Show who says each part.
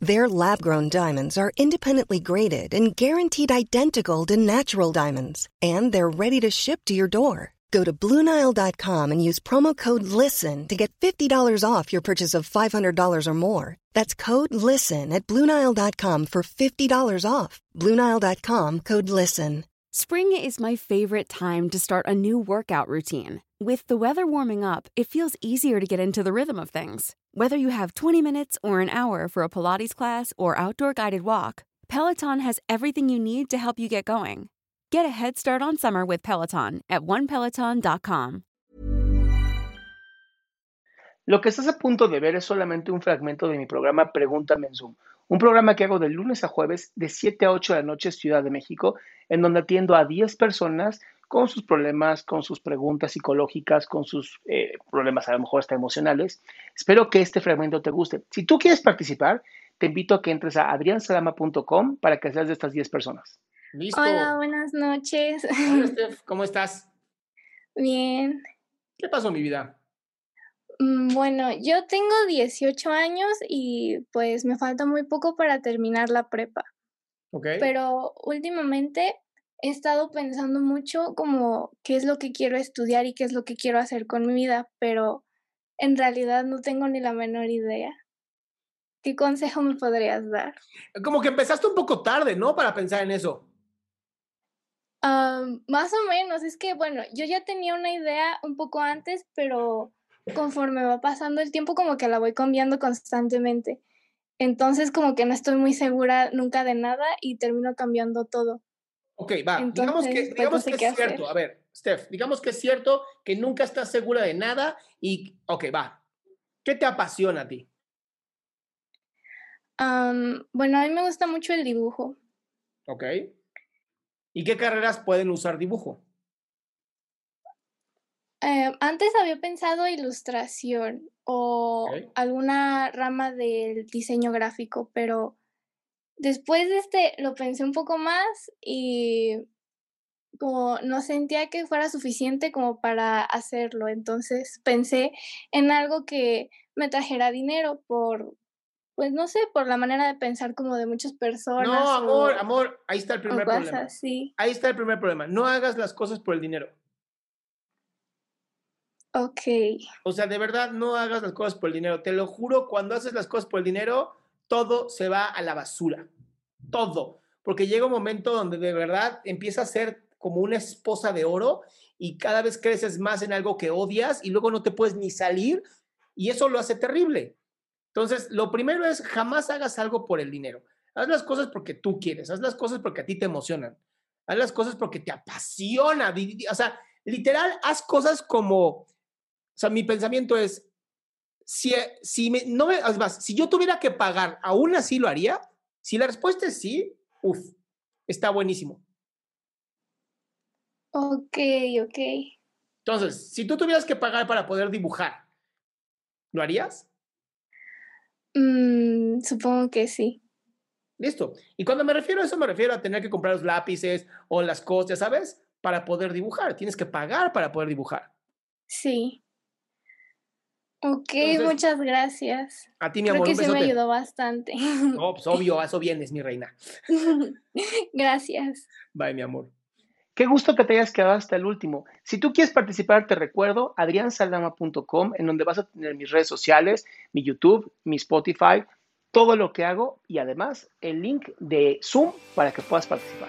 Speaker 1: Their lab grown diamonds are independently graded and guaranteed identical to natural diamonds, and they're ready to ship to your door. Go to BlueNile.com and use promo code LISTEN to get $50 off your purchase of $500 or more. That's code LISTEN at BlueNile.com for $50 off. BlueNile.com code LISTEN.
Speaker 2: Spring is my favorite time to start a new workout routine. With the weather warming up, it feels easier to get into the rhythm of things. Whether you have 20 minutes or an hour for a Pilates class or outdoor guided walk, Peloton has everything you need to help you get going. Get a head start on summer with Peloton at onepeloton.com.
Speaker 3: Lo que estás a punto de ver es solamente un fragmento de mi programa Pregúntame en Zoom, un programa que hago de lunes a jueves de 7 a 8 de la noche Ciudad de México, en donde atiendo a 10 personas con sus problemas, con sus preguntas psicológicas, con sus eh, problemas a lo mejor hasta emocionales. Espero que este fragmento te guste. Si tú quieres participar, te invito a que entres a adriansalama.com para que seas de estas 10 personas.
Speaker 4: ¿Listo? Hola, buenas noches.
Speaker 3: Hola, Steph, ¿cómo estás?
Speaker 4: Bien.
Speaker 3: ¿Qué pasó, mi vida?
Speaker 4: Mm, bueno, yo tengo 18 años y pues me falta muy poco para terminar la prepa.
Speaker 3: Ok.
Speaker 4: Pero últimamente he estado pensando mucho como qué es lo que quiero estudiar y qué es lo que quiero hacer con mi vida, pero en realidad no tengo ni la menor idea. ¿Qué consejo me podrías dar?
Speaker 3: Como que empezaste un poco tarde, ¿no? Para pensar en eso.
Speaker 4: más o menos, es que bueno, yo ya tenía una idea un poco antes, pero conforme va pasando el tiempo como que la voy cambiando constantemente. Entonces como que no estoy muy segura nunca de nada y termino cambiando todo.
Speaker 3: Ok, va, digamos que, pues, digamos que es cierto. A ver, Steph, digamos que es cierto que nunca estás segura de nada y, ok, va. ¿Qué te apasiona a ti?
Speaker 4: bueno, a mí me gusta mucho el dibujo.
Speaker 3: Ok. ¿Y qué carreras pueden usar dibujo?
Speaker 4: Eh, antes había pensado ilustración o alguna rama del diseño gráfico, pero Después de este lo pensé un poco más y como no sentía que fuera suficiente como para hacerlo, entonces pensé en algo que me trajera dinero por, pues no sé, por la manera de pensar como de muchas personas.
Speaker 3: No, amor, amor, ahí está el primer problema. Ahí está el primer problema. No hagas las cosas por el dinero.
Speaker 4: Ok.
Speaker 3: O sea, de verdad, no hagas las cosas por el dinero. Te lo juro, cuando haces las cosas por el dinero, todo se va a la basura. Todo. Porque llega un momento donde de verdad empieza a ser como una esposa de oro y cada vez creces más en algo que odias y luego no te puedes ni salir y eso lo hace terrible. Entonces, lo primero es jamás hagas algo por el dinero. Haz las cosas porque tú quieres, haz las cosas porque a ti te emocionan, haz las cosas porque te apasiona. O sea, literal, haz cosas como, o sea, mi pensamiento es, si, si, no me, si yo tuviera que pagar, aún así lo haría. Si la respuesta es sí, uff, está buenísimo.
Speaker 4: Ok, ok.
Speaker 3: Entonces, si tú tuvieras que pagar para poder dibujar, ¿lo harías?
Speaker 4: Mm, supongo que sí.
Speaker 3: Listo. Y cuando me refiero a eso, me refiero a tener que comprar los lápices o las cosas, ¿sabes? Para poder dibujar. Tienes que pagar para poder dibujar.
Speaker 4: Sí. Ok, muchas gracias.
Speaker 3: A ti, mi amor.
Speaker 4: Creo que sí me ayudó bastante.
Speaker 3: No, pues obvio, a eso vienes, mi reina.
Speaker 4: gracias.
Speaker 3: Bye, mi amor. Qué gusto que te hayas quedado hasta el último. Si tú quieres participar, te recuerdo adriansaldama.com, en donde vas a tener mis redes sociales, mi YouTube, mi Spotify, todo lo que hago y además el link de Zoom para que puedas participar.